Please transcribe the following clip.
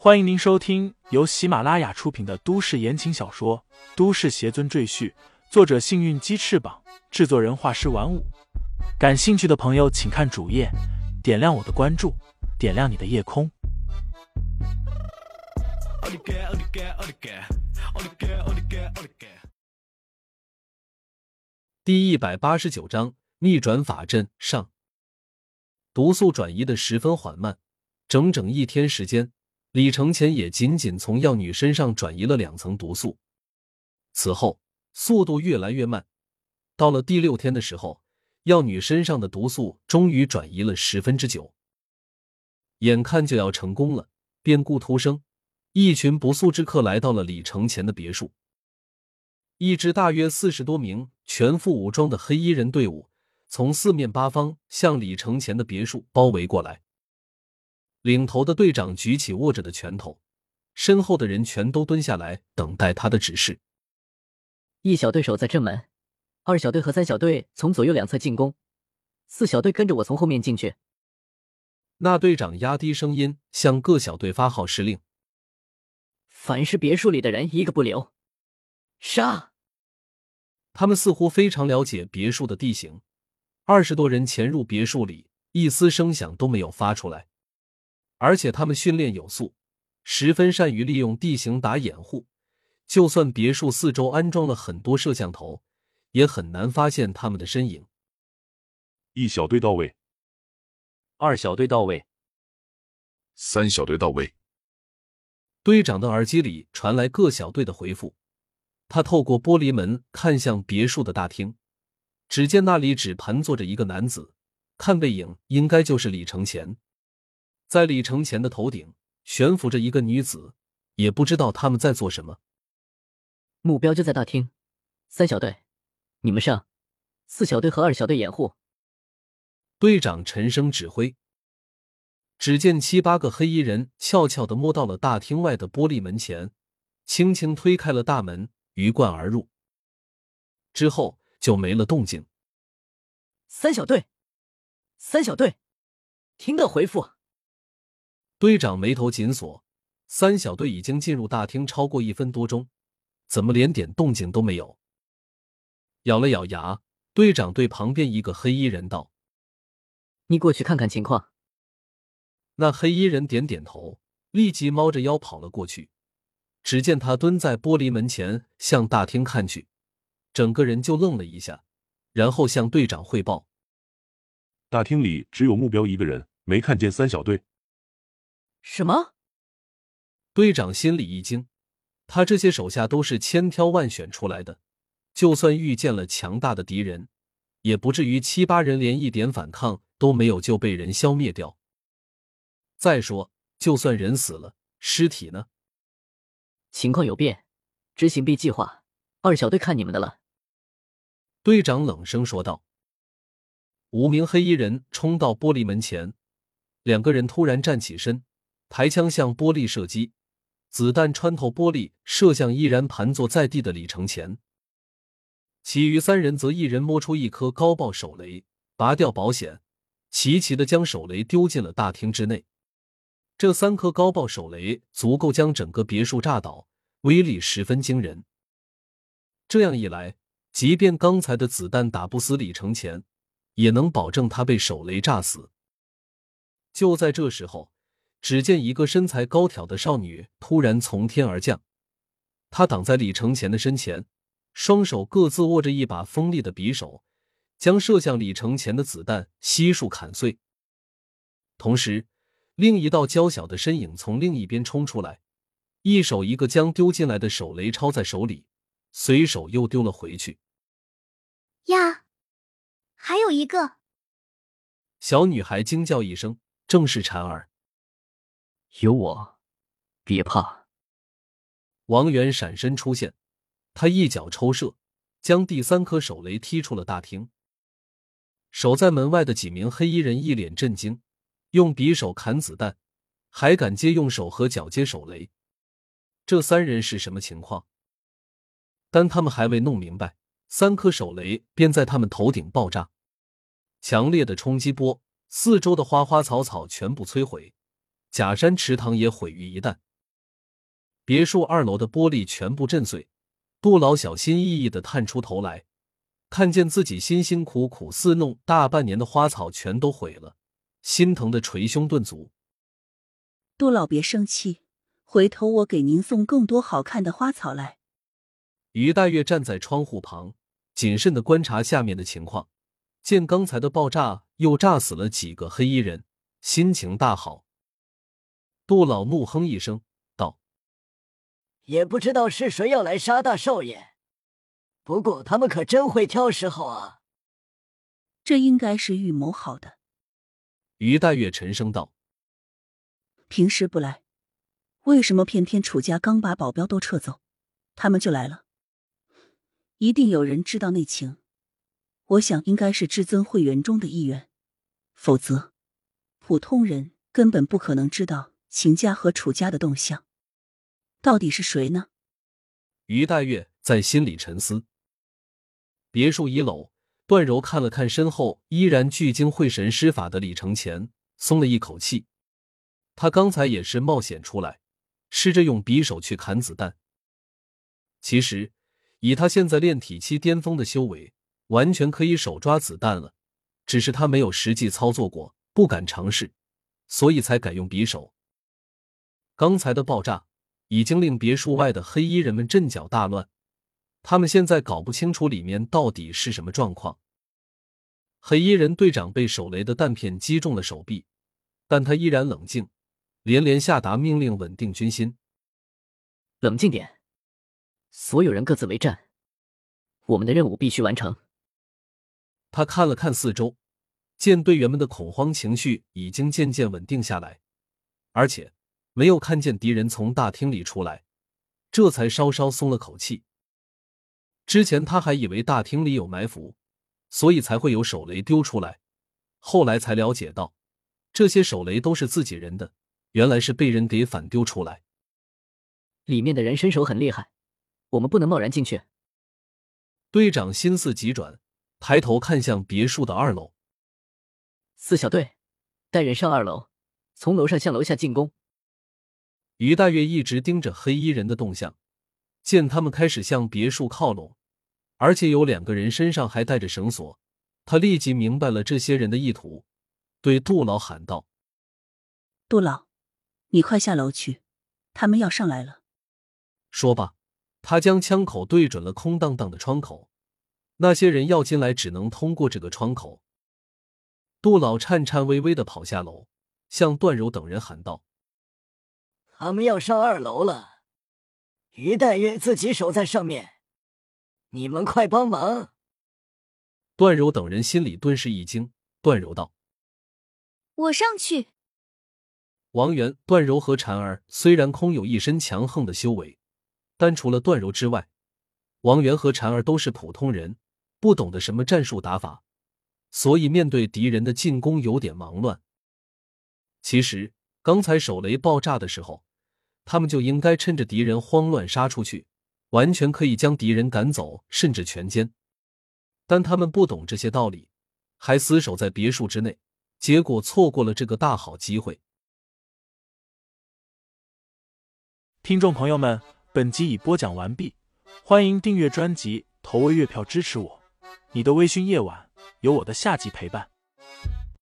欢迎您收听由喜马拉雅出品的都市言情小说《都市邪尊赘婿》，作者：幸运鸡翅膀，制作人：画师玩五。感兴趣的朋友，请看主页，点亮我的关注，点亮你的夜空。第一百八十九章逆转法阵上，毒素转移的十分缓慢，整整一天时间。李承前也仅仅从药女身上转移了两层毒素，此后速度越来越慢。到了第六天的时候，药女身上的毒素终于转移了十分之九。眼看就要成功了，变故突生，一群不速之客来到了李承前的别墅。一支大约四十多名全副武装的黑衣人队伍从四面八方向李承前的别墅包围过来。领头的队长举起握着的拳头，身后的人全都蹲下来等待他的指示。一小队守在正门，二小队和三小队从左右两侧进攻，四小队跟着我从后面进去。那队长压低声音向各小队发号施令：凡是别墅里的人，一个不留，杀！他们似乎非常了解别墅的地形，二十多人潜入别墅里，一丝声响都没有发出来。而且他们训练有素，十分善于利用地形打掩护。就算别墅四周安装了很多摄像头，也很难发现他们的身影。一小队到位，二小队到位，三小队到位。队长的耳机里传来各小队的回复。他透过玻璃门看向别墅的大厅，只见那里只盘坐着一个男子，看背影应该就是李承前。在李承前的头顶悬浮着一个女子，也不知道他们在做什么。目标就在大厅，三小队，你们上；四小队和二小队掩护。队长沉声指挥。只见七八个黑衣人悄悄的摸到了大厅外的玻璃门前，轻轻推开了大门，鱼贯而入。之后就没了动静。三小队，三小队，听到回复。队长眉头紧锁，三小队已经进入大厅超过一分多钟，怎么连点动静都没有？咬了咬牙，队长对旁边一个黑衣人道：“你过去看看情况。”那黑衣人点点头，立即猫着腰跑了过去。只见他蹲在玻璃门前，向大厅看去，整个人就愣了一下，然后向队长汇报：“大厅里只有目标一个人，没看见三小队。”什么？队长心里一惊，他这些手下都是千挑万选出来的，就算遇见了强大的敌人，也不至于七八人连一点反抗都没有就被人消灭掉。再说，就算人死了，尸体呢？情况有变，执行 B 计划，二小队看你们的了。队长冷声说道。五名黑衣人冲到玻璃门前，两个人突然站起身。抬枪向玻璃射击，子弹穿透玻璃，射向依然盘坐在地的李承前。其余三人则一人摸出一颗高爆手雷，拔掉保险，齐齐的将手雷丢进了大厅之内。这三颗高爆手雷足够将整个别墅炸倒，威力十分惊人。这样一来，即便刚才的子弹打不死李承前，也能保证他被手雷炸死。就在这时候。只见一个身材高挑的少女突然从天而降，她挡在李承前的身前，双手各自握着一把锋利的匕首，将射向李承前的子弹悉数砍碎。同时，另一道娇小的身影从另一边冲出来，一手一个将丢进来的手雷抄在手里，随手又丢了回去。呀，还有一个！小女孩惊叫一声，正是婵儿。有我，别怕。王源闪身出现，他一脚抽射，将第三颗手雷踢出了大厅。守在门外的几名黑衣人一脸震惊，用匕首砍子弹，还敢接用手和脚接手雷，这三人是什么情况？但他们还未弄明白，三颗手雷便在他们头顶爆炸，强烈的冲击波，四周的花花草草全部摧毁。假山池塘也毁于一旦，别墅二楼的玻璃全部震碎。杜老小心翼翼的探出头来，看见自己辛辛苦苦伺弄大半年的花草全都毁了，心疼的捶胸顿足。杜老别生气，回头我给您送更多好看的花草来。于黛月站在窗户旁，谨慎的观察下面的情况，见刚才的爆炸又炸死了几个黑衣人，心情大好。杜老怒哼一声，道：“也不知道是谁要来杀大少爷，不过他们可真会挑时候啊！这应该是预谋好的。”于黛月沉声道：“平时不来，为什么偏偏楚家刚把保镖都撤走，他们就来了？一定有人知道内情，我想应该是至尊会员中的一员，否则普通人根本不可能知道。”秦家和楚家的动向，到底是谁呢？于黛月在心里沉思。别墅一楼，段柔看了看身后依然聚精会神施法的李承前，松了一口气。他刚才也是冒险出来，试着用匕首去砍子弹。其实，以他现在炼体期巅峰的修为，完全可以手抓子弹了。只是他没有实际操作过，不敢尝试，所以才改用匕首。刚才的爆炸已经令别墅外的黑衣人们阵脚大乱，他们现在搞不清楚里面到底是什么状况。黑衣人队长被手雷的弹片击中了手臂，但他依然冷静，连连下达命令，稳定军心。冷静点，所有人各自为战，我们的任务必须完成。他看了看四周，见队员们的恐慌情绪已经渐渐稳定下来，而且。没有看见敌人从大厅里出来，这才稍稍松了口气。之前他还以为大厅里有埋伏，所以才会有手雷丢出来。后来才了解到，这些手雷都是自己人的，原来是被人给反丢出来。里面的人身手很厉害，我们不能贸然进去。队长心思急转，抬头看向别墅的二楼。四小队，带人上二楼，从楼上向楼下进攻。于大月一直盯着黑衣人的动向，见他们开始向别墅靠拢，而且有两个人身上还带着绳索，他立即明白了这些人的意图，对杜老喊道：“杜老，你快下楼去，他们要上来了。”说罢，他将枪口对准了空荡荡的窗口，那些人要进来，只能通过这个窗口。杜老颤颤巍巍的跑下楼，向段柔等人喊道。他们要上二楼了，于黛月自己守在上面，你们快帮忙！段柔等人心里顿时一惊。段柔道：“我上去。”王源、段柔和婵儿虽然空有一身强横的修为，但除了段柔之外，王源和婵儿都是普通人，不懂得什么战术打法，所以面对敌人的进攻有点忙乱。其实刚才手雷爆炸的时候。他们就应该趁着敌人慌乱杀出去，完全可以将敌人赶走，甚至全歼。但他们不懂这些道理，还死守在别墅之内，结果错过了这个大好机会。听众朋友们，本集已播讲完毕，欢迎订阅专辑，投喂月票支持我。你的微醺夜晚，有我的下集陪伴。